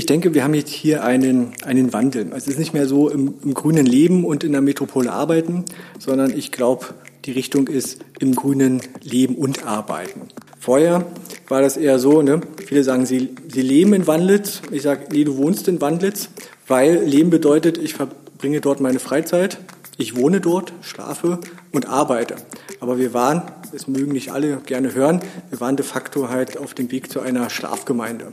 Ich denke, wir haben jetzt hier einen, einen Wandel. Es ist nicht mehr so im, im grünen Leben und in der Metropole arbeiten, sondern ich glaube, die Richtung ist im grünen Leben und Arbeiten. Vorher war das eher so, ne? viele sagen, sie, sie leben in Wandlitz. Ich sage, nee, du wohnst in Wandlitz, weil Leben bedeutet, ich verbringe dort meine Freizeit, ich wohne dort, schlafe und arbeite. Aber wir waren, das mögen nicht alle gerne hören, wir waren de facto halt auf dem Weg zu einer Schlafgemeinde.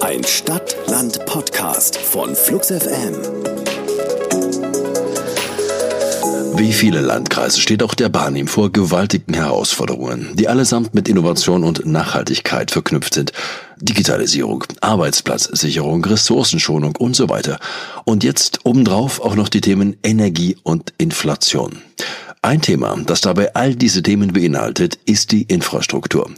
Ein Stadt-Land-Podcast von Flux FM. Wie viele Landkreise steht auch der Barnim vor gewaltigen Herausforderungen, die allesamt mit Innovation und Nachhaltigkeit verknüpft sind. Digitalisierung, Arbeitsplatzsicherung, Ressourcenschonung und so weiter. Und jetzt obendrauf auch noch die Themen Energie und Inflation. Ein Thema, das dabei all diese Themen beinhaltet, ist die Infrastruktur.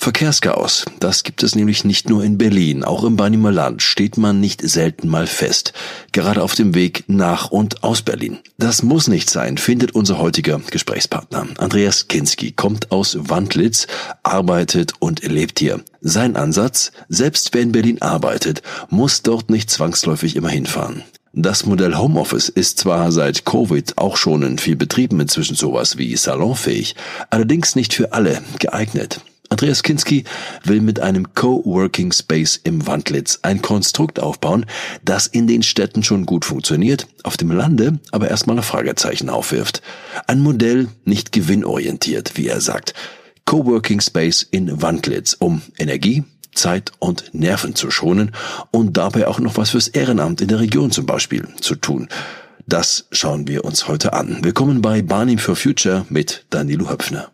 Verkehrschaos, das gibt es nämlich nicht nur in Berlin, auch im Barnimer Land steht man nicht selten mal fest, gerade auf dem Weg nach und aus Berlin. Das muss nicht sein, findet unser heutiger Gesprächspartner. Andreas Kinski kommt aus Wandlitz, arbeitet und lebt hier. Sein Ansatz, selbst wer in Berlin arbeitet, muss dort nicht zwangsläufig immer hinfahren. Das Modell Homeoffice ist zwar seit Covid auch schon in viel Betrieben inzwischen sowas wie salonfähig, allerdings nicht für alle geeignet. Andreas Kinski will mit einem Coworking Space im Wandlitz ein Konstrukt aufbauen, das in den Städten schon gut funktioniert, auf dem Lande aber erstmal ein Fragezeichen aufwirft. Ein Modell nicht gewinnorientiert, wie er sagt. Coworking Space in Wandlitz, um Energie, Zeit und Nerven zu schonen und dabei auch noch was fürs Ehrenamt in der Region zum Beispiel zu tun. Das schauen wir uns heute an. Willkommen bei Barnim for Future mit Danilo Höpfner.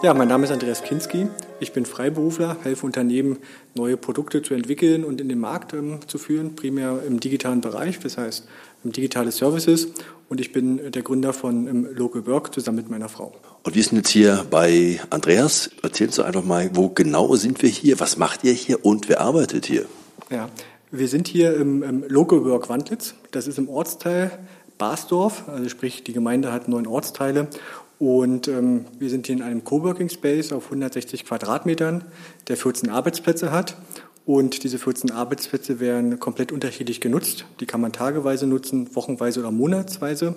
Ja, mein Name ist Andreas Kinski. Ich bin Freiberufler, helfe Unternehmen, neue Produkte zu entwickeln und in den Markt ähm, zu führen, primär im digitalen Bereich, das heißt digitale Services. Und ich bin der Gründer von ähm, Local Work zusammen mit meiner Frau. Und wir sind jetzt hier bei Andreas. Erzählen Sie einfach mal, wo genau sind wir hier, was macht ihr hier und wer arbeitet hier? Ja, wir sind hier im, im Local Work Wandlitz. Das ist im Ortsteil Basdorf, also sprich die Gemeinde hat neun Ortsteile und ähm, wir sind hier in einem Coworking Space auf 160 Quadratmetern, der 14 Arbeitsplätze hat. Und diese 14 Arbeitsplätze werden komplett unterschiedlich genutzt. Die kann man tageweise nutzen, wochenweise oder monatsweise.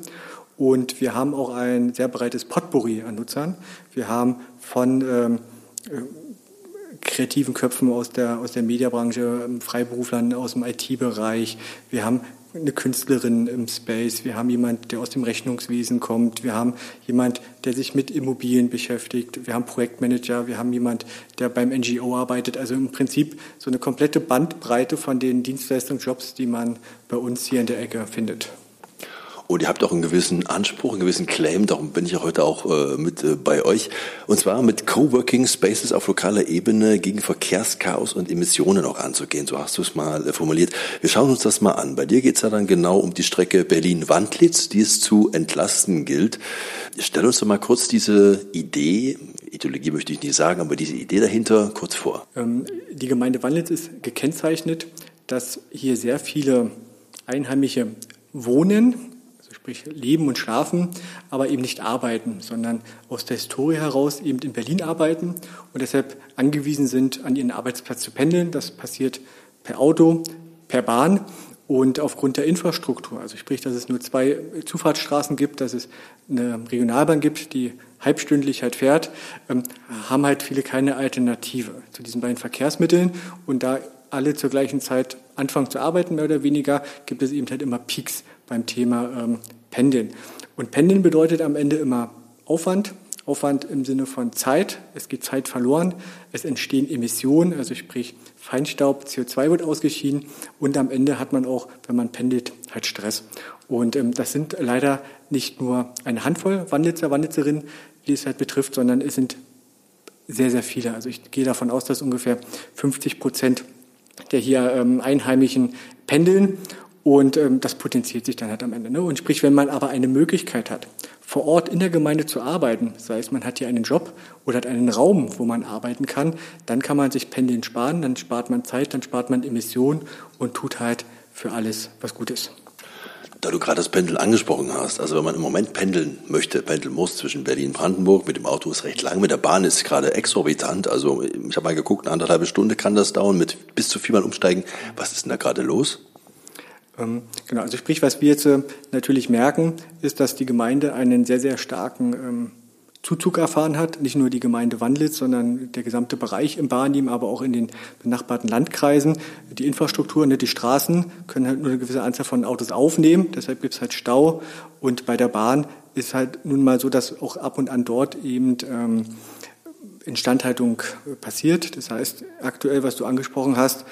Und wir haben auch ein sehr breites Potpourri an Nutzern. Wir haben von ähm, äh, kreativen Köpfen aus der, aus der Mediabranche, Freiberuflern aus dem IT-Bereich. Wir haben eine Künstlerin im Space, wir haben jemand, der aus dem Rechnungswesen kommt, wir haben jemand, der sich mit Immobilien beschäftigt, wir haben Projektmanager, wir haben jemand, der beim NGO arbeitet. Also im Prinzip so eine komplette Bandbreite von den Dienstleistungsjobs, die man bei uns hier in der Ecke findet. Und ihr habt auch einen gewissen Anspruch, einen gewissen Claim, darum bin ich ja heute auch äh, mit äh, bei euch. Und zwar mit Coworking Spaces auf lokaler Ebene gegen Verkehrschaos und Emissionen auch anzugehen. So hast du es mal äh, formuliert. Wir schauen uns das mal an. Bei dir geht es ja dann genau um die Strecke Berlin-Wandlitz, die es zu entlasten gilt. Stell uns doch mal kurz diese Idee, Ideologie möchte ich nicht sagen, aber diese Idee dahinter kurz vor. Ähm, die Gemeinde Wandlitz ist gekennzeichnet, dass hier sehr viele Einheimische wohnen, sprich leben und schlafen, aber eben nicht arbeiten, sondern aus der Historie heraus eben in Berlin arbeiten und deshalb angewiesen sind, an ihren Arbeitsplatz zu pendeln. Das passiert per Auto, per Bahn und aufgrund der Infrastruktur, also sprich, dass es nur zwei Zufahrtsstraßen gibt, dass es eine Regionalbahn gibt, die halbstündlich halt fährt, ähm, haben halt viele keine Alternative zu diesen beiden Verkehrsmitteln und da alle zur gleichen Zeit anfangen zu arbeiten, mehr oder weniger, gibt es eben halt immer Peaks beim Thema ähm, Pendeln. Und Pendeln bedeutet am Ende immer Aufwand, Aufwand im Sinne von Zeit. Es geht Zeit verloren. Es entstehen Emissionen, also sprich Feinstaub, CO2 wird ausgeschieden. Und am Ende hat man auch, wenn man pendelt, halt Stress. Und ähm, das sind leider nicht nur eine Handvoll Wandlitzer, Wandlitzerinnen, die es halt betrifft, sondern es sind sehr, sehr viele. Also ich gehe davon aus, dass ungefähr 50 Prozent der hier ähm, Einheimischen pendeln und ähm, das potenziert sich dann halt am Ende. Ne? Und sprich, wenn man aber eine Möglichkeit hat, vor Ort in der Gemeinde zu arbeiten, sei es man hat hier einen Job oder hat einen Raum, wo man arbeiten kann, dann kann man sich Pendeln sparen, dann spart man Zeit, dann spart man Emissionen und tut halt für alles was Gutes. Da du gerade das Pendeln angesprochen hast, also wenn man im Moment pendeln möchte, pendeln muss zwischen Berlin und Brandenburg, mit dem Auto ist recht lang, mit der Bahn ist gerade exorbitant, also ich habe mal geguckt, eine anderthalbe Stunde kann das dauern, mit bis zu viermal umsteigen. Was ist denn da gerade los? Ähm, genau, also sprich, was wir jetzt äh, natürlich merken, ist, dass die Gemeinde einen sehr, sehr starken ähm, Zuzug erfahren hat. Nicht nur die Gemeinde Wandlitz, sondern der gesamte Bereich im Barnim, aber auch in den benachbarten Landkreisen. Die Infrastruktur, nicht die Straßen, können halt nur eine gewisse Anzahl von Autos aufnehmen. Deshalb gibt es halt Stau. Und bei der Bahn ist halt nun mal so, dass auch ab und an dort eben ähm, Instandhaltung passiert. Das heißt, aktuell, was du angesprochen hast,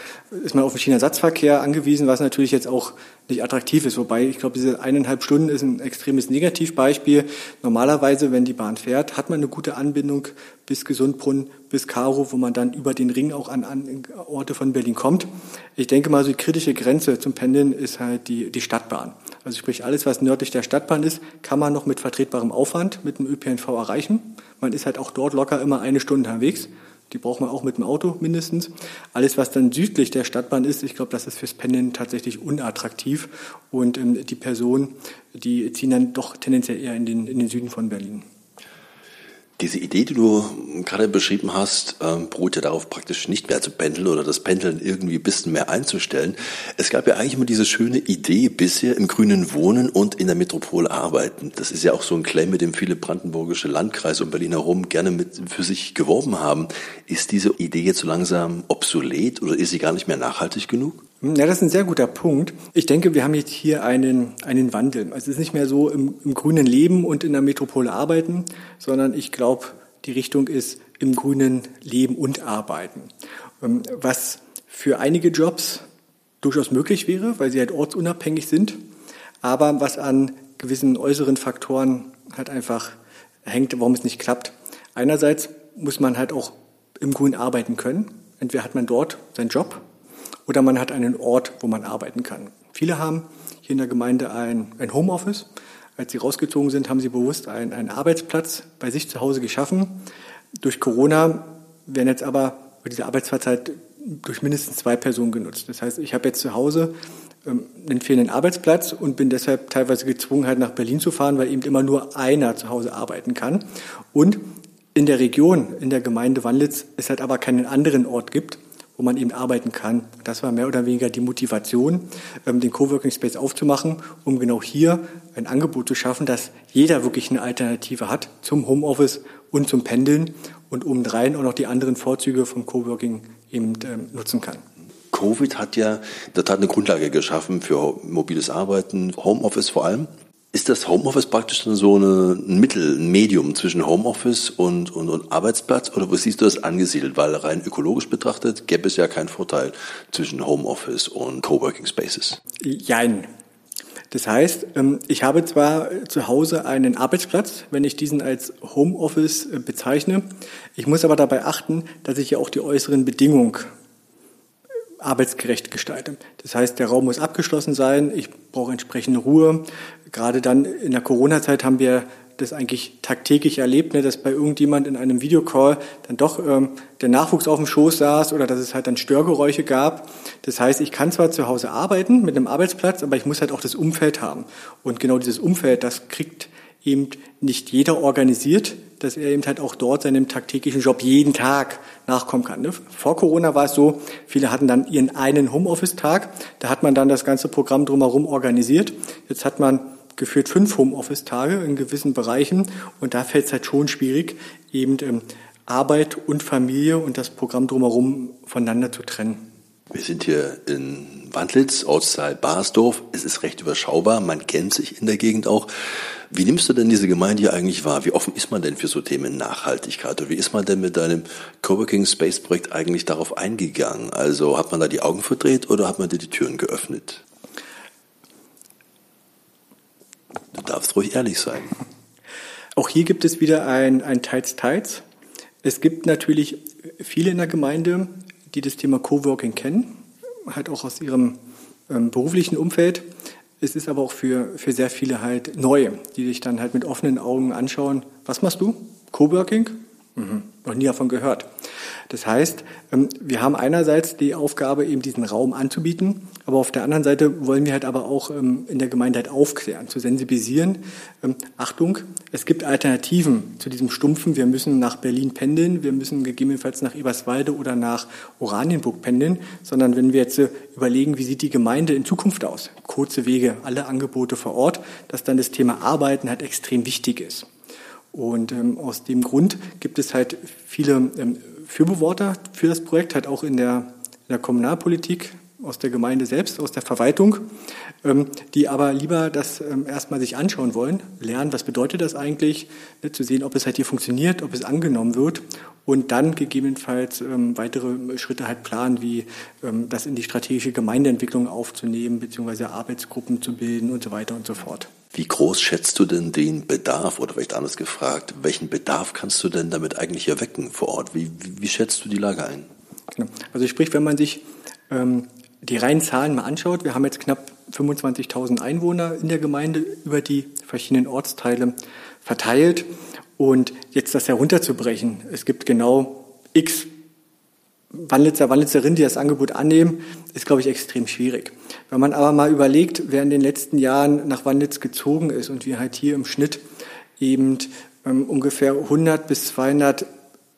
ist man auf den Schienenersatzverkehr angewiesen, was natürlich jetzt auch nicht attraktiv ist. Wobei, ich glaube, diese eineinhalb Stunden ist ein extremes Negativbeispiel. Normalerweise, wenn die Bahn fährt, hat man eine gute Anbindung bis Gesundbrunn, bis Karo, wo man dann über den Ring auch an, an Orte von Berlin kommt. Ich denke mal, so die kritische Grenze zum Pendeln ist halt die, die Stadtbahn. Also sprich, alles, was nördlich der Stadtbahn ist, kann man noch mit vertretbarem Aufwand mit dem ÖPNV erreichen. Man ist halt auch dort locker immer eine Stunde unterwegs. Die braucht man auch mit dem Auto mindestens. Alles, was dann südlich der Stadtbahn ist, ich glaube, das ist fürs Pendeln tatsächlich unattraktiv. Und ähm, die Personen, die ziehen dann doch tendenziell eher in den, in den Süden von Berlin. Diese Idee, die du gerade beschrieben hast, ähm, beruht ja darauf, praktisch nicht mehr zu pendeln oder das Pendeln irgendwie ein bisschen mehr einzustellen. Es gab ja eigentlich immer diese schöne Idee bisher im grünen Wohnen und in der Metropole arbeiten. Das ist ja auch so ein Claim, mit dem viele brandenburgische Landkreise und Berlin herum gerne mit für sich geworben haben. Ist diese Idee jetzt so langsam obsolet oder ist sie gar nicht mehr nachhaltig genug? Ja, das ist ein sehr guter Punkt. Ich denke, wir haben jetzt hier einen, einen Wandel. Also es ist nicht mehr so im, im grünen Leben und in der Metropole arbeiten, sondern ich glaube, die Richtung ist im grünen Leben und arbeiten. Ähm, was für einige Jobs durchaus möglich wäre, weil sie halt ortsunabhängig sind, aber was an gewissen äußeren Faktoren halt einfach hängt, warum es nicht klappt. Einerseits muss man halt auch im Grün arbeiten können. Entweder hat man dort seinen Job oder man hat einen Ort, wo man arbeiten kann. Viele haben hier in der Gemeinde ein, ein Homeoffice. Als sie rausgezogen sind, haben sie bewusst einen, einen Arbeitsplatz bei sich zu Hause geschaffen. Durch Corona werden jetzt aber diese Arbeitszeit durch mindestens zwei Personen genutzt. Das heißt, ich habe jetzt zu Hause ähm, einen fehlenden Arbeitsplatz und bin deshalb teilweise gezwungen, halt nach Berlin zu fahren, weil eben immer nur einer zu Hause arbeiten kann. Und in der Region, in der Gemeinde Wandlitz, es halt aber keinen anderen Ort gibt, wo man eben arbeiten kann. Das war mehr oder weniger die Motivation, ähm, den Coworking Space aufzumachen, um genau hier ein Angebot zu schaffen, dass jeder wirklich eine Alternative hat zum Homeoffice und zum Pendeln und obendrein auch noch die anderen Vorzüge vom Coworking eben ähm, nutzen kann. Covid hat ja in der Tat eine Grundlage geschaffen für mobiles Arbeiten, Homeoffice vor allem. Ist das Homeoffice praktisch dann so ein Mittel, ein Medium zwischen Homeoffice und, und, und Arbeitsplatz? Oder wo siehst du das angesiedelt? Weil rein ökologisch betrachtet gäbe es ja keinen Vorteil zwischen Homeoffice und Coworking Spaces. Jein. Das heißt, ähm, ich habe zwar zu Hause einen Arbeitsplatz, wenn ich diesen als Homeoffice äh, bezeichne. Ich muss aber dabei achten, dass ich ja auch die äußeren Bedingungen arbeitsgerecht gestalte. Das heißt, der Raum muss abgeschlossen sein, ich brauche entsprechende Ruhe. Gerade dann in der Corona-Zeit haben wir das eigentlich tagtäglich erlebt, ne, dass bei irgendjemand in einem Videocall dann doch ähm, der Nachwuchs auf dem Schoß saß oder dass es halt dann Störgeräusche gab. Das heißt, ich kann zwar zu Hause arbeiten mit einem Arbeitsplatz, aber ich muss halt auch das Umfeld haben. Und genau dieses Umfeld, das kriegt eben nicht jeder organisiert, dass er eben halt auch dort seinem tagtäglichen Job jeden Tag nachkommen kann. Ne? Vor Corona war es so, viele hatten dann ihren einen Homeoffice-Tag, da hat man dann das ganze Programm drumherum organisiert. Jetzt hat man geführt fünf Homeoffice-Tage in gewissen Bereichen und da fällt es halt schon schwierig, eben ähm, Arbeit und Familie und das Programm drumherum voneinander zu trennen. Wir sind hier in Wandlitz, Ortsteil Barsdorf. Es ist recht überschaubar, man kennt sich in der Gegend auch. Wie nimmst du denn diese Gemeinde hier eigentlich wahr? Wie offen ist man denn für so Themen Nachhaltigkeit? Und wie ist man denn mit deinem Coworking Space Projekt eigentlich darauf eingegangen? Also hat man da die Augen verdreht oder hat man dir die Türen geöffnet? Du darfst ruhig ehrlich sein. Auch hier gibt es wieder ein, ein Teils-Teils. Es gibt natürlich viele in der Gemeinde, die das Thema Coworking kennen, halt auch aus ihrem ähm, beruflichen Umfeld. Es ist aber auch für, für sehr viele halt neu, die sich dann halt mit offenen Augen anschauen. Was machst du? Coworking? Mhm. Noch nie davon gehört. Das heißt, ähm, wir haben einerseits die Aufgabe, eben diesen Raum anzubieten, aber auf der anderen Seite wollen wir halt aber auch ähm, in der Gemeinde halt aufklären, zu sensibilisieren. Ähm, Achtung, es gibt Alternativen zu diesem Stumpfen. Wir müssen nach Berlin pendeln, wir müssen gegebenenfalls nach Eberswalde oder nach Oranienburg pendeln, sondern wenn wir jetzt äh, überlegen, wie sieht die Gemeinde in Zukunft aus, kurze Wege, alle Angebote vor Ort, dass dann das Thema Arbeiten halt extrem wichtig ist. Und ähm, aus dem Grund gibt es halt viele ähm, Fürbeworter für das Projekt, halt auch in der, in der Kommunalpolitik, aus der Gemeinde selbst, aus der Verwaltung, die aber lieber das ähm, erstmal sich anschauen wollen, lernen, was bedeutet das eigentlich, ne, zu sehen, ob es halt hier funktioniert, ob es angenommen wird und dann gegebenenfalls ähm, weitere Schritte halt planen, wie das in die strategische Gemeindeentwicklung aufzunehmen, beziehungsweise Arbeitsgruppen zu bilden und so weiter und so fort. Wie groß schätzt du denn den Bedarf oder vielleicht anders gefragt, welchen Bedarf kannst du denn damit eigentlich erwecken vor Ort? Wie, wie, wie schätzt du die Lage ein? Genau. Also sprich, wenn man sich ähm, die reinen Zahlen mal anschaut, wir haben jetzt knapp 25.000 Einwohner in der Gemeinde über die verschiedenen Ortsteile verteilt. Und jetzt das herunterzubrechen, es gibt genau x Wandlitzer, Wandlitzerinnen, die das Angebot annehmen, ist, glaube ich, extrem schwierig. Wenn man aber mal überlegt, wer in den letzten Jahren nach Wandlitz gezogen ist und wir halt hier im Schnitt eben ähm, ungefähr 100 bis 200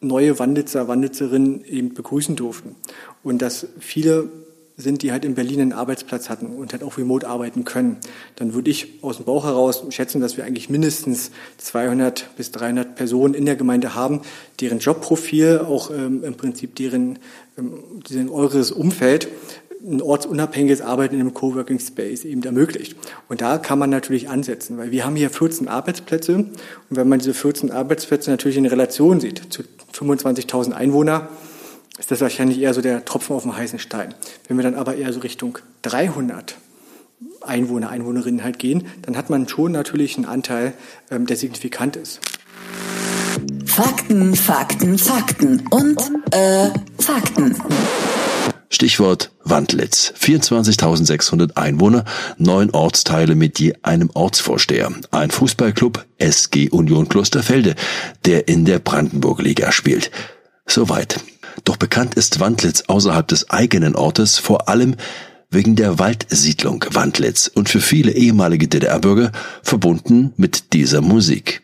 neue Wandlitzer, Wandlitzerinnen eben begrüßen durften. Und dass viele sind, die halt in Berlin einen Arbeitsplatz hatten und halt auch remote arbeiten können, dann würde ich aus dem Bauch heraus schätzen, dass wir eigentlich mindestens 200 bis 300 Personen in der Gemeinde haben, deren Jobprofil, auch ähm, im Prinzip deren, ähm, deren eures Umfeld ein ortsunabhängiges Arbeiten in einem Coworking Space eben ermöglicht. Und da kann man natürlich ansetzen, weil wir haben hier 14 Arbeitsplätze und wenn man diese 14 Arbeitsplätze natürlich in Relation sieht zu 25.000 Einwohner, ist das wahrscheinlich eher so der Tropfen auf dem heißen Stein. Wenn wir dann aber eher so Richtung 300 Einwohner, Einwohnerinnen halt gehen, dann hat man schon natürlich einen Anteil, ähm, der signifikant ist. Fakten, Fakten, Fakten und äh, Fakten. Stichwort Wandlitz. 24.600 Einwohner, neun Ortsteile mit je einem Ortsvorsteher. Ein Fußballclub SG Union Klosterfelde, der in der Brandenburg-Liga spielt. Soweit. Doch bekannt ist Wandlitz außerhalb des eigenen Ortes vor allem wegen der Waldsiedlung Wandlitz und für viele ehemalige DDR-Bürger verbunden mit dieser Musik.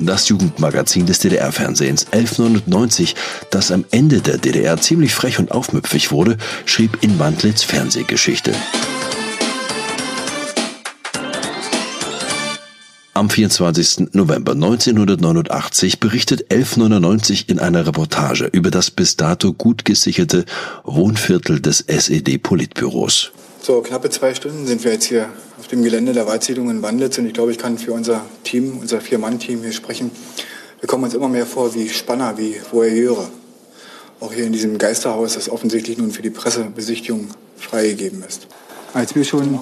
Das Jugendmagazin des DDR-Fernsehens 1190, das am Ende der DDR ziemlich frech und aufmüpfig wurde, schrieb in Wandlitz Fernsehgeschichte. Am 24. November 1989 berichtet 1199 in einer Reportage über das bis dato gut gesicherte Wohnviertel des SED-Politbüros. So, knappe zwei Stunden sind wir jetzt hier auf dem Gelände der Waldsiedlung in Wandlitz und ich glaube, ich kann für unser Team, unser Vier-Mann-Team hier sprechen. Wir kommen uns immer mehr vor wie Spanner, wie Voyeure. Auch hier in diesem Geisterhaus, das offensichtlich nun für die Pressebesichtigung freigegeben ist. Als wir schon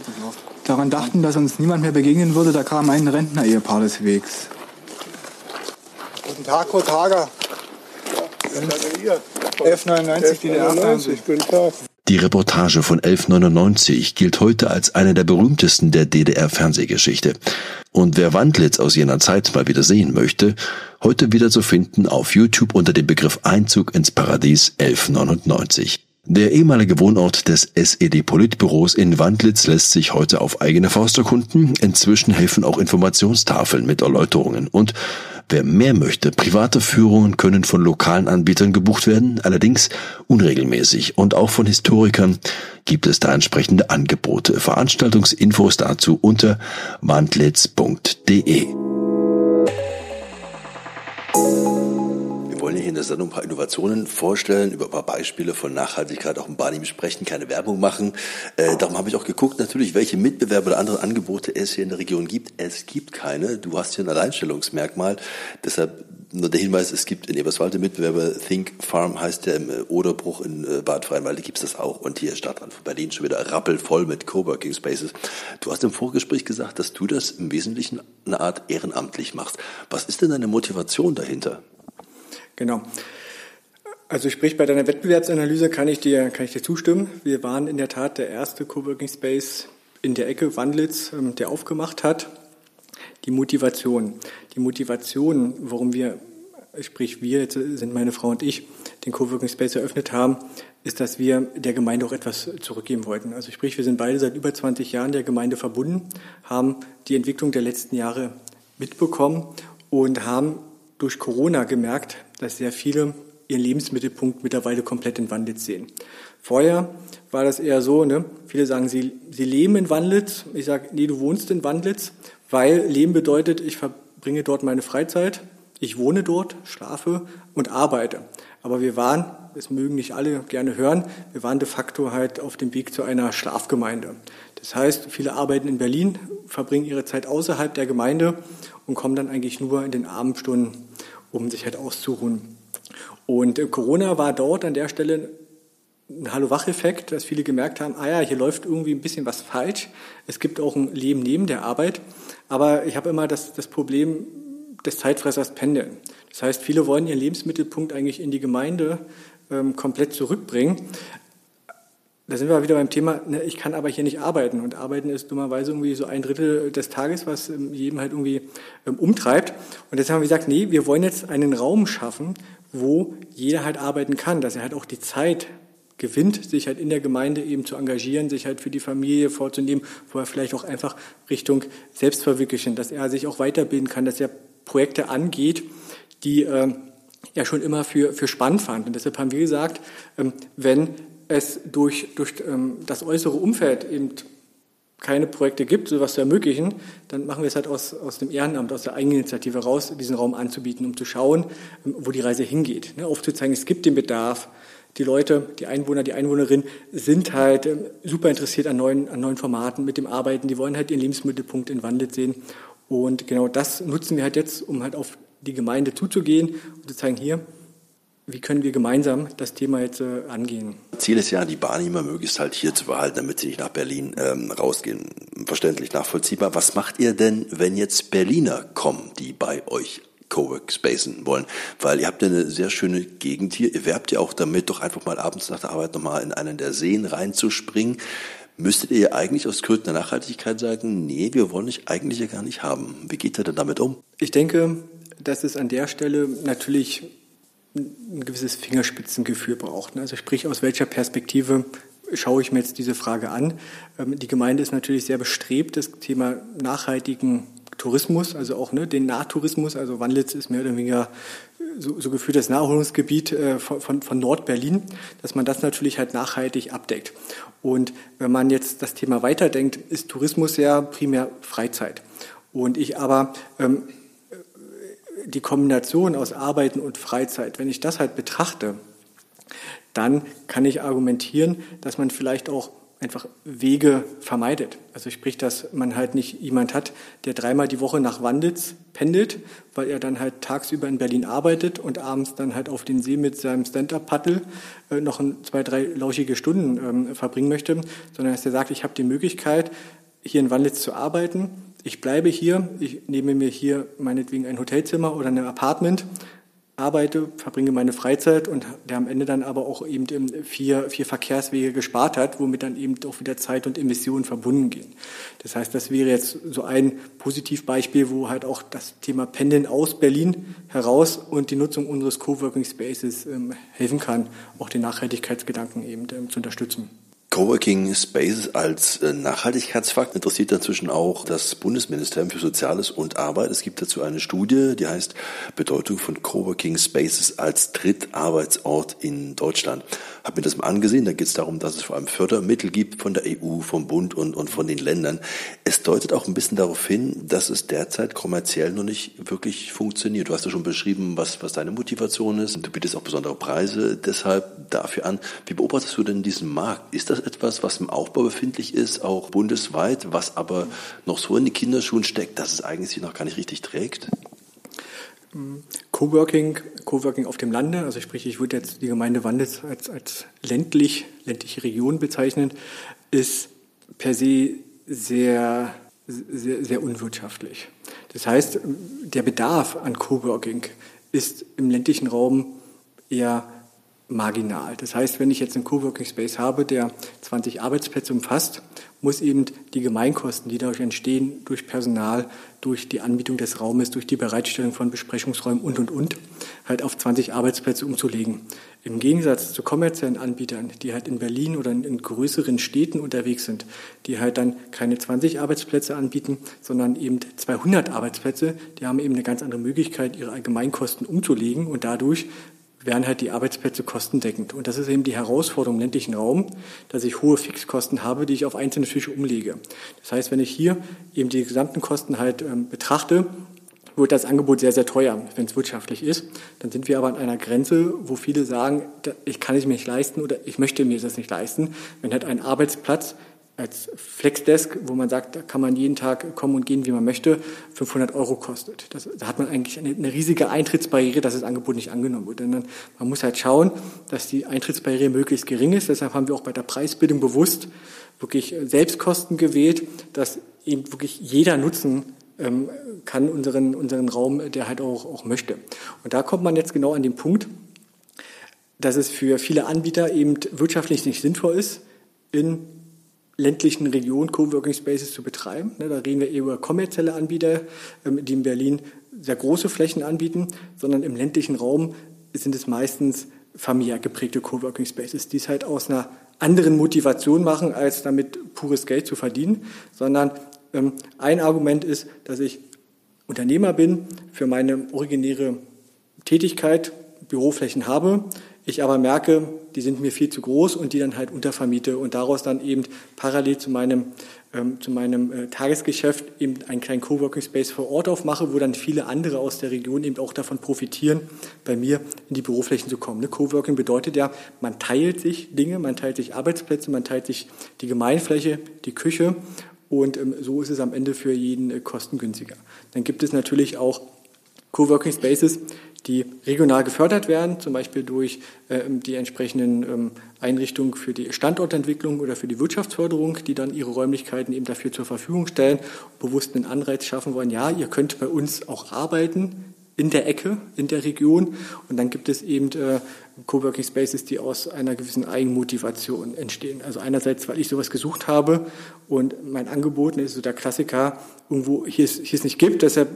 daran dachten, dass uns niemand mehr begegnen würde, da kam ein Rentner-Ehepaar des Wegs. Guten Tag, Kurt Hager. Ja, 1199 DDR. Guten Tag. Die Reportage von 1199 gilt heute als eine der berühmtesten der DDR-Fernsehgeschichte. Und wer Wandlitz aus jener Zeit mal wieder sehen möchte, heute wieder zu finden auf YouTube unter dem Begriff Einzug ins Paradies 1199. Der ehemalige Wohnort des SED-Politbüros in Wandlitz lässt sich heute auf eigene Faust erkunden. Inzwischen helfen auch Informationstafeln mit Erläuterungen. Und wer mehr möchte, private Führungen können von lokalen Anbietern gebucht werden, allerdings unregelmäßig. Und auch von Historikern gibt es da entsprechende Angebote. Veranstaltungsinfos dazu unter wandlitz.de. Wollen hier in der Sendung ein paar Innovationen vorstellen, über ein paar Beispiele von Nachhaltigkeit auch im Barnim sprechen, keine Werbung machen. Äh, darum habe ich auch geguckt, natürlich, welche Mitbewerber oder andere Angebote es hier in der Region gibt. Es gibt keine. Du hast hier ein Alleinstellungsmerkmal. Deshalb nur der Hinweis, es gibt in Eberswalde Mitbewerber, Think Farm heißt der im äh, Oderbruch in äh, Bad Freienwalde gibt es das auch. Und hier Stadtrand von Berlin schon wieder rappelvoll mit Coworking Spaces. Du hast im Vorgespräch gesagt, dass du das im Wesentlichen eine Art ehrenamtlich machst. Was ist denn deine Motivation dahinter? Genau. Also sprich, bei deiner Wettbewerbsanalyse kann ich dir, kann ich dir zustimmen. Wir waren in der Tat der erste Coworking Space in der Ecke Wandlitz, ähm, der aufgemacht hat. Die Motivation. Die Motivation, warum wir, sprich wir, jetzt sind meine Frau und ich, den Coworking Space eröffnet haben, ist, dass wir der Gemeinde auch etwas zurückgeben wollten. Also sprich, wir sind beide seit über 20 Jahren der Gemeinde verbunden, haben die Entwicklung der letzten Jahre mitbekommen und haben durch Corona gemerkt, dass sehr viele ihren Lebensmittelpunkt mittlerweile komplett in Wandlitz sehen. Vorher war das eher so, ne? viele sagen, sie, sie leben in Wandlitz. Ich sage, nee, du wohnst in Wandlitz, weil Leben bedeutet, ich verbringe dort meine Freizeit, ich wohne dort, schlafe und arbeite. Aber wir waren, das mögen nicht alle gerne hören, wir waren de facto halt auf dem Weg zu einer Schlafgemeinde. Das heißt, viele arbeiten in Berlin, verbringen ihre Zeit außerhalb der Gemeinde und kommen dann eigentlich nur in den Abendstunden, um sich halt auszuruhen. Und äh, Corona war dort an der Stelle ein Hallo-Wach-Effekt, dass viele gemerkt haben, ah ja, hier läuft irgendwie ein bisschen was falsch. Es gibt auch ein Leben neben der Arbeit. Aber ich habe immer das, das Problem des Zeitfressers pendeln. Das heißt, viele wollen ihren Lebensmittelpunkt eigentlich in die Gemeinde ähm, komplett zurückbringen. Da sind wir wieder beim Thema, ne, ich kann aber hier nicht arbeiten. Und arbeiten ist dummerweise irgendwie so ein Drittel des Tages, was ähm, jedem halt irgendwie ähm, umtreibt. Und deshalb haben wir gesagt, nee, wir wollen jetzt einen Raum schaffen, wo jeder halt arbeiten kann, dass er halt auch die Zeit gewinnt, sich halt in der Gemeinde eben zu engagieren, sich halt für die Familie vorzunehmen, wo er vielleicht auch einfach Richtung Selbstverwirklichen, dass er sich auch weiterbilden kann, dass er Projekte angeht, die äh, er schon immer für, für spannend fand. Und deshalb haben wir gesagt, ähm, wenn es durch, durch ähm, das äußere Umfeld eben keine Projekte gibt, sowas zu ermöglichen, dann machen wir es halt aus, aus dem Ehrenamt, aus der Eigeninitiative raus, diesen Raum anzubieten, um zu schauen, ähm, wo die Reise hingeht. Ne, aufzuzeigen, es gibt den Bedarf. Die Leute, die Einwohner, die Einwohnerinnen sind halt ähm, super interessiert an neuen, an neuen Formaten mit dem Arbeiten. Die wollen halt ihren Lebensmittelpunkt in Wandel sehen. Und genau das nutzen wir halt jetzt, um halt auf die Gemeinde zuzugehen und zu zeigen, hier, wie können wir gemeinsam das Thema jetzt äh, angehen? Ziel ist ja, die Bahnnehmer möglichst halt hier zu behalten, damit sie nicht nach Berlin ähm, rausgehen. Verständlich, nachvollziehbar. Was macht ihr denn, wenn jetzt Berliner kommen, die bei euch Cowork spacen wollen? Weil ihr habt ja eine sehr schöne Gegend hier. Ihr werbt ja auch damit, doch einfach mal abends nach der Arbeit nochmal in einen der Seen reinzuspringen. Müsstet ihr eigentlich aus Gründen der Nachhaltigkeit sagen, nee, wir wollen dich eigentlich ja gar nicht haben. Wie geht ihr denn damit um? Ich denke, dass es an der Stelle natürlich ein gewisses Fingerspitzengefühl braucht. Also sprich, aus welcher Perspektive schaue ich mir jetzt diese Frage an. Ähm, die Gemeinde ist natürlich sehr bestrebt, das Thema nachhaltigen Tourismus, also auch ne, den Nahtourismus, also Wandlitz ist mehr oder weniger so, so gefühlt das Naherholungsgebiet äh, von, von, von Nordberlin, dass man das natürlich halt nachhaltig abdeckt. Und wenn man jetzt das Thema weiterdenkt, ist Tourismus ja primär Freizeit. Und ich aber ähm, die Kombination aus Arbeiten und Freizeit, wenn ich das halt betrachte, dann kann ich argumentieren, dass man vielleicht auch einfach Wege vermeidet. Also sprich, dass man halt nicht jemand hat, der dreimal die Woche nach Wanditz pendelt, weil er dann halt tagsüber in Berlin arbeitet und abends dann halt auf den See mit seinem Stand-Up-Paddle äh, noch ein, zwei, drei lauschige Stunden ähm, verbringen möchte, sondern dass er sagt, ich habe die Möglichkeit, hier in Wandlitz zu arbeiten, ich bleibe hier, ich nehme mir hier meinetwegen ein Hotelzimmer oder ein Apartment, arbeite, verbringe meine Freizeit und der am Ende dann aber auch eben vier, vier Verkehrswege gespart hat, womit dann eben auch wieder Zeit und Emissionen verbunden gehen. Das heißt, das wäre jetzt so ein Positivbeispiel, wo halt auch das Thema Pendeln aus Berlin heraus und die Nutzung unseres Coworking Spaces ähm, helfen kann, auch den Nachhaltigkeitsgedanken eben ähm, zu unterstützen. Coworking Spaces als äh, Nachhaltigkeitsfakt interessiert inzwischen auch das Bundesministerium für Soziales und Arbeit. Es gibt dazu eine Studie, die heißt Bedeutung von Coworking Spaces als Drittarbeitsort in Deutschland. Hab mir das mal angesehen. Da geht es darum, dass es vor allem Fördermittel gibt von der EU, vom Bund und, und von den Ländern. Es deutet auch ein bisschen darauf hin, dass es derzeit kommerziell noch nicht wirklich funktioniert. Du hast ja schon beschrieben, was, was deine Motivation ist. Du bietest auch besondere Preise deshalb dafür an. Wie beobachtest du denn diesen Markt? Ist das etwas, was im Aufbau befindlich ist, auch bundesweit, was aber noch so in die Kinderschuhen steckt, dass es eigentlich noch gar nicht richtig trägt? Coworking, Coworking auf dem Lande, also sprich, ich würde jetzt die Gemeinde Wandels als, als ländlich, ländliche Region bezeichnen, ist per se sehr, sehr, sehr unwirtschaftlich. Das heißt, der Bedarf an Coworking ist im ländlichen Raum eher marginal. Das heißt, wenn ich jetzt einen Coworking Space habe, der 20 Arbeitsplätze umfasst, muss eben die Gemeinkosten, die dadurch entstehen, durch Personal, durch die Anbietung des Raumes, durch die Bereitstellung von Besprechungsräumen und, und, und, halt auf 20 Arbeitsplätze umzulegen. Im Gegensatz zu kommerziellen Anbietern, die halt in Berlin oder in größeren Städten unterwegs sind, die halt dann keine 20 Arbeitsplätze anbieten, sondern eben 200 Arbeitsplätze, die haben eben eine ganz andere Möglichkeit, ihre Allgemeinkosten umzulegen und dadurch wären halt die Arbeitsplätze kostendeckend. Und das ist eben die Herausforderung im ländlichen Raum, dass ich hohe Fixkosten habe, die ich auf einzelne Fische umlege. Das heißt, wenn ich hier eben die gesamten Kosten halt ähm, betrachte, wird das Angebot sehr, sehr teuer, wenn es wirtschaftlich ist. Dann sind wir aber an einer Grenze, wo viele sagen, ich kann es mir nicht leisten oder ich möchte mir das nicht leisten. Wenn halt ein Arbeitsplatz als Flexdesk, wo man sagt, da kann man jeden Tag kommen und gehen, wie man möchte, 500 Euro kostet. Das, da hat man eigentlich eine, eine, riesige Eintrittsbarriere, dass das Angebot nicht angenommen wird. Denn man muss halt schauen, dass die Eintrittsbarriere möglichst gering ist. Deshalb haben wir auch bei der Preisbildung bewusst wirklich Selbstkosten gewählt, dass eben wirklich jeder nutzen ähm, kann unseren, unseren Raum, der halt auch, auch möchte. Und da kommt man jetzt genau an den Punkt, dass es für viele Anbieter eben wirtschaftlich nicht sinnvoll ist, in ländlichen Regionen Coworking Spaces zu betreiben. Ne, da reden wir eher über kommerzielle Anbieter, ähm, die in Berlin sehr große Flächen anbieten, sondern im ländlichen Raum sind es meistens familiär geprägte Coworking Spaces, die es halt aus einer anderen Motivation machen, als damit pures Geld zu verdienen, sondern ähm, ein Argument ist, dass ich Unternehmer bin, für meine originäre Tätigkeit Büroflächen habe, ich aber merke, die sind mir viel zu groß und die dann halt untervermiete und daraus dann eben parallel zu meinem, ähm, zu meinem äh, Tagesgeschäft eben einen kleinen Coworking Space vor Ort aufmache, wo dann viele andere aus der Region eben auch davon profitieren, bei mir in die Büroflächen zu kommen. Ne? Coworking bedeutet ja, man teilt sich Dinge, man teilt sich Arbeitsplätze, man teilt sich die Gemeinfläche, die Küche und ähm, so ist es am Ende für jeden äh, kostengünstiger. Dann gibt es natürlich auch Coworking Spaces, die regional gefördert werden, zum Beispiel durch äh, die entsprechenden ähm, Einrichtungen für die Standortentwicklung oder für die Wirtschaftsförderung, die dann ihre Räumlichkeiten eben dafür zur Verfügung stellen, bewusst einen Anreiz schaffen wollen, ja, ihr könnt bei uns auch arbeiten in der Ecke, in der Region. Und dann gibt es eben äh, Coworking Spaces, die aus einer gewissen Eigenmotivation entstehen. Also einerseits, weil ich sowas gesucht habe und mein Angebot, ne, ist so der Klassiker, irgendwo hier es, hier es nicht gibt, deshalb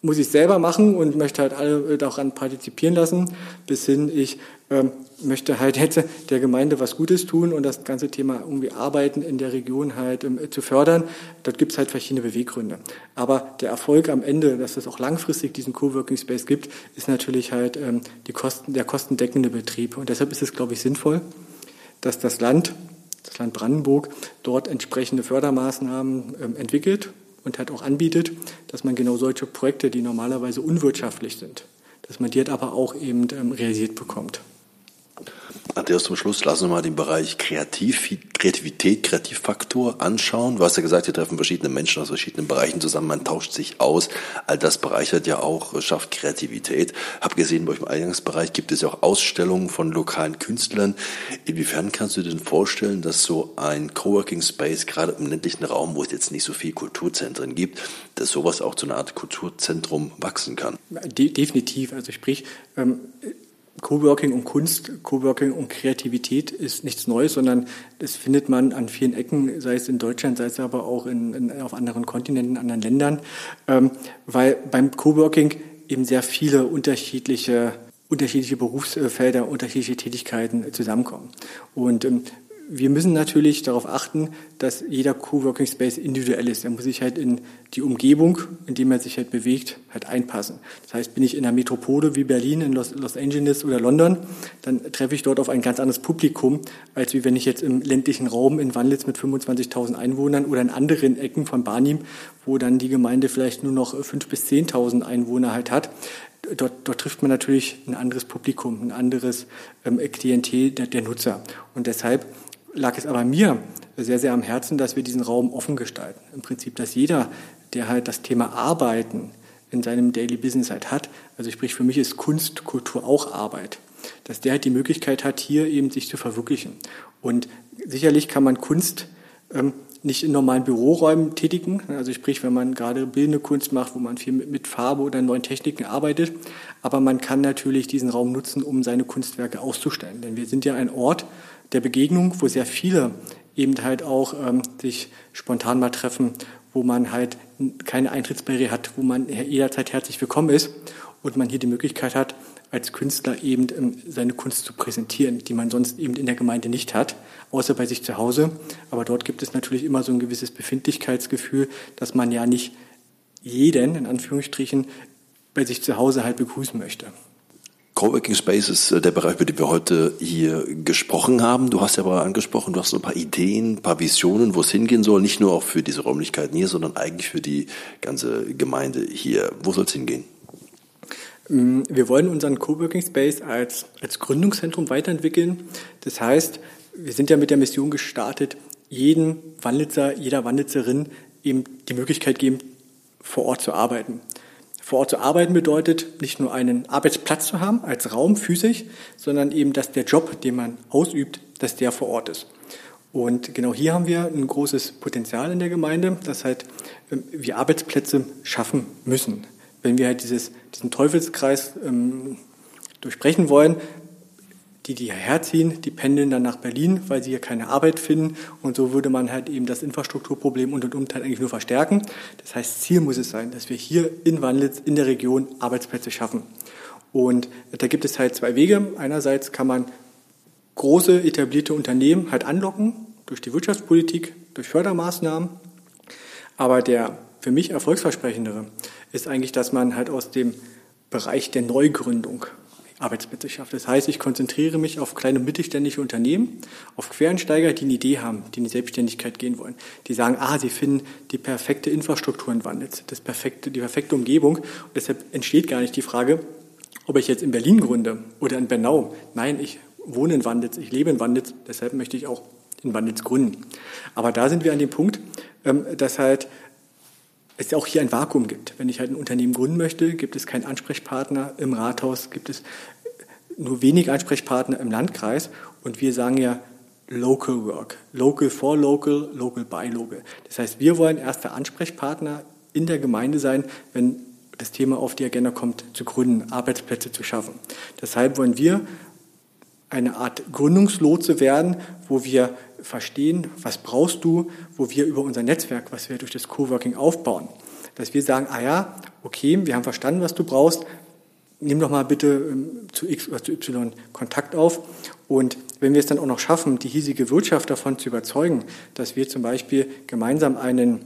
muss ich selber machen und möchte halt alle daran partizipieren lassen, bis hin, ich ähm, möchte halt jetzt der Gemeinde was Gutes tun und das ganze Thema irgendwie Arbeiten in der Region halt ähm, zu fördern. Dort gibt es halt verschiedene Beweggründe. Aber der Erfolg am Ende, dass es auch langfristig diesen Coworking Space gibt, ist natürlich halt ähm, die Kosten, der kostendeckende Betrieb. Und deshalb ist es, glaube ich, sinnvoll, dass das Land, das Land Brandenburg, dort entsprechende Fördermaßnahmen ähm, entwickelt und halt auch anbietet, dass man genau solche Projekte, die normalerweise unwirtschaftlich sind, dass man die halt aber auch eben ähm, realisiert bekommt. Andreas, zum Schluss lassen wir mal den Bereich Kreativ, Kreativität, Kreativfaktor anschauen. Du hast ja gesagt, hier treffen verschiedene Menschen aus verschiedenen Bereichen zusammen, man tauscht sich aus. All das bereichert ja auch, schafft Kreativität. Hab gesehen, bei euch im Eingangsbereich gibt es ja auch Ausstellungen von lokalen Künstlern. Inwiefern kannst du dir denn vorstellen, dass so ein Coworking Space, gerade im ländlichen Raum, wo es jetzt nicht so viel Kulturzentren gibt, dass sowas auch zu einer Art Kulturzentrum wachsen kann? De definitiv. Also sprich, ähm Coworking und Kunst, Coworking und Kreativität ist nichts Neues, sondern das findet man an vielen Ecken, sei es in Deutschland, sei es aber auch in, in, auf anderen Kontinenten, anderen Ländern, ähm, weil beim Coworking eben sehr viele unterschiedliche, unterschiedliche Berufsfelder, unterschiedliche Tätigkeiten zusammenkommen. Und ähm, wir müssen natürlich darauf achten, dass jeder Coworking Space individuell ist. Er muss sich halt in die Umgebung, in dem er sich halt bewegt, halt einpassen. Das heißt, bin ich in einer Metropole wie Berlin, in Los, Los Angeles oder London, dann treffe ich dort auf ein ganz anderes Publikum, als wie wenn ich jetzt im ländlichen Raum in Wandlitz mit 25.000 Einwohnern oder in anderen Ecken von Barnim, wo dann die Gemeinde vielleicht nur noch 5.000 bis 10.000 Einwohner halt hat, dort, dort trifft man natürlich ein anderes Publikum, ein anderes ähm, Klientel der, der Nutzer. Und deshalb lag es aber mir sehr, sehr am Herzen, dass wir diesen Raum offen gestalten. Im Prinzip, dass jeder, der halt das Thema Arbeiten in seinem Daily Business halt hat, also sprich für mich ist Kunst, Kultur auch Arbeit, dass der halt die Möglichkeit hat, hier eben sich zu verwirklichen. Und sicherlich kann man Kunst ähm, nicht in normalen Büroräumen tätigen. Also sprich, wenn man gerade bildende Kunst macht, wo man viel mit, mit, Farbe oder neuen Techniken arbeitet. Aber man kann natürlich diesen Raum nutzen, um seine Kunstwerke auszustellen. Denn wir sind ja ein Ort, der Begegnung, wo sehr viele eben halt auch ähm, sich spontan mal treffen, wo man halt keine Eintrittsbarriere hat, wo man jederzeit herzlich willkommen ist und man hier die Möglichkeit hat, als Künstler eben ähm, seine Kunst zu präsentieren, die man sonst eben in der Gemeinde nicht hat, außer bei sich zu Hause. Aber dort gibt es natürlich immer so ein gewisses Befindlichkeitsgefühl, dass man ja nicht jeden, in Anführungsstrichen, bei sich zu Hause halt begrüßen möchte. Coworking Space ist äh, der Bereich, über den wir heute hier gesprochen haben. Du hast ja aber angesprochen, du hast ein paar Ideen, ein paar Visionen, wo es hingehen soll. Nicht nur auch für diese Räumlichkeiten hier, sondern eigentlich für die ganze Gemeinde hier. Wo soll es hingehen? Mm, wir wollen unseren Coworking Space als, als Gründungszentrum weiterentwickeln. Das heißt, wir sind ja mit der Mission gestartet, jeden Wandlitzer, jeder Wandlitzerin eben die Möglichkeit geben, vor Ort zu arbeiten. Vor Ort zu arbeiten bedeutet nicht nur einen Arbeitsplatz zu haben als Raum physisch, sondern eben, dass der Job, den man ausübt, dass der vor Ort ist. Und genau hier haben wir ein großes Potenzial in der Gemeinde, dass halt ähm, wir Arbeitsplätze schaffen müssen. Wenn wir halt dieses, diesen Teufelskreis ähm, durchbrechen wollen, die, die hierher ziehen, die pendeln dann nach Berlin, weil sie hier keine Arbeit finden. Und so würde man halt eben das Infrastrukturproblem und und halt eigentlich nur verstärken. Das heißt, Ziel muss es sein, dass wir hier in Wandlitz, in der Region Arbeitsplätze schaffen. Und da gibt es halt zwei Wege. Einerseits kann man große etablierte Unternehmen halt anlocken durch die Wirtschaftspolitik, durch Fördermaßnahmen. Aber der für mich erfolgsversprechendere ist eigentlich, dass man halt aus dem Bereich der Neugründung Arbeitsplätze schafft. Das heißt, ich konzentriere mich auf kleine mittelständische Unternehmen, auf Quereinsteiger, die eine Idee haben, die in die Selbstständigkeit gehen wollen. Die sagen, ah, sie finden die perfekte Infrastruktur in Wandels, das perfekte, die perfekte Umgebung. Und deshalb entsteht gar nicht die Frage, ob ich jetzt in Berlin gründe oder in Bernau. Nein, ich wohne in Wandels, ich lebe in Wandels, deshalb möchte ich auch in Wandels gründen. Aber da sind wir an dem Punkt, ähm, dass halt es auch hier ein Vakuum gibt. Wenn ich halt ein Unternehmen gründen möchte, gibt es keinen Ansprechpartner im Rathaus, gibt es nur wenig Ansprechpartner im Landkreis und wir sagen ja Local Work. Local for Local, Local by Local. Das heißt, wir wollen erster Ansprechpartner in der Gemeinde sein, wenn das Thema auf die Agenda kommt, zu gründen, Arbeitsplätze zu schaffen. Deshalb wollen wir eine Art Gründungslotse werden, wo wir verstehen, was brauchst du, wo wir über unser Netzwerk, was wir durch das Coworking aufbauen, dass wir sagen, ah ja, okay, wir haben verstanden, was du brauchst, nimm doch mal bitte ähm, zu X oder zu Y Kontakt auf. Und wenn wir es dann auch noch schaffen, die hiesige Wirtschaft davon zu überzeugen, dass wir zum Beispiel gemeinsam einen,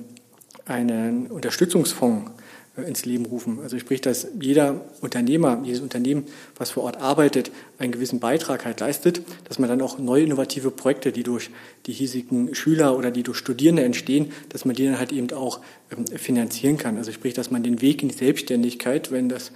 einen Unterstützungsfonds ins Leben rufen. Also sprich, dass jeder Unternehmer, jedes Unternehmen, was vor Ort arbeitet, einen gewissen Beitrag halt leistet, dass man dann auch neue innovative Projekte, die durch die hiesigen Schüler oder die durch Studierende entstehen, dass man die dann halt eben auch ähm, finanzieren kann. Also sprich, dass man den Weg in die Selbstständigkeit, wenn das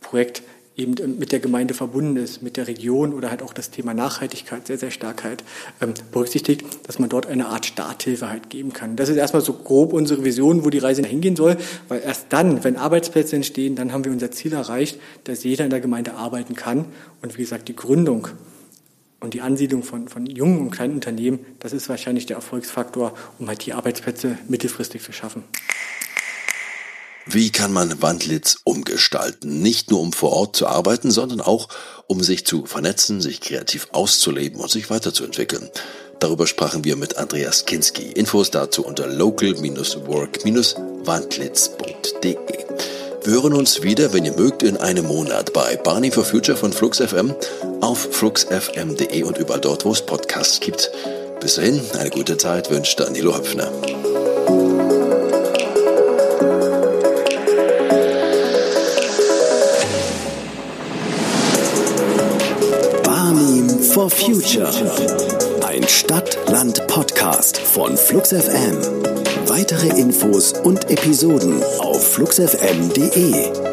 Projekt eben mit der Gemeinde verbunden ist, mit der Region oder halt auch das Thema Nachhaltigkeit sehr, sehr stark halt ähm, berücksichtigt, dass man dort eine Art Starthilfe halt geben kann. Das ist erstmal so grob unsere Vision, wo die Reise hingehen soll, weil erst dann, wenn Arbeitsplätze entstehen, dann haben wir unser Ziel erreicht, dass jeder in der Gemeinde arbeiten kann. Und wie gesagt, die Gründung und die Ansiedlung von, von jungen und kleinen Unternehmen, das ist wahrscheinlich der Erfolgsfaktor, um halt die Arbeitsplätze mittelfristig zu schaffen. Wie kann man Wandlitz umgestalten? Nicht nur um vor Ort zu arbeiten, sondern auch um sich zu vernetzen, sich kreativ auszuleben und sich weiterzuentwickeln. Darüber sprachen wir mit Andreas Kinski. Infos dazu unter local-work-wandlitz.de. Wir hören uns wieder, wenn ihr mögt, in einem Monat bei Barney for Future von Flux FM auf fluxfm.de und überall dort, wo es Podcasts gibt. Bis dahin, eine gute Zeit wünscht Danilo Höpfner. For Future. Ein Stadt-Land-Podcast von Flux FM. Weitere Infos und Episoden auf fluxfm.de.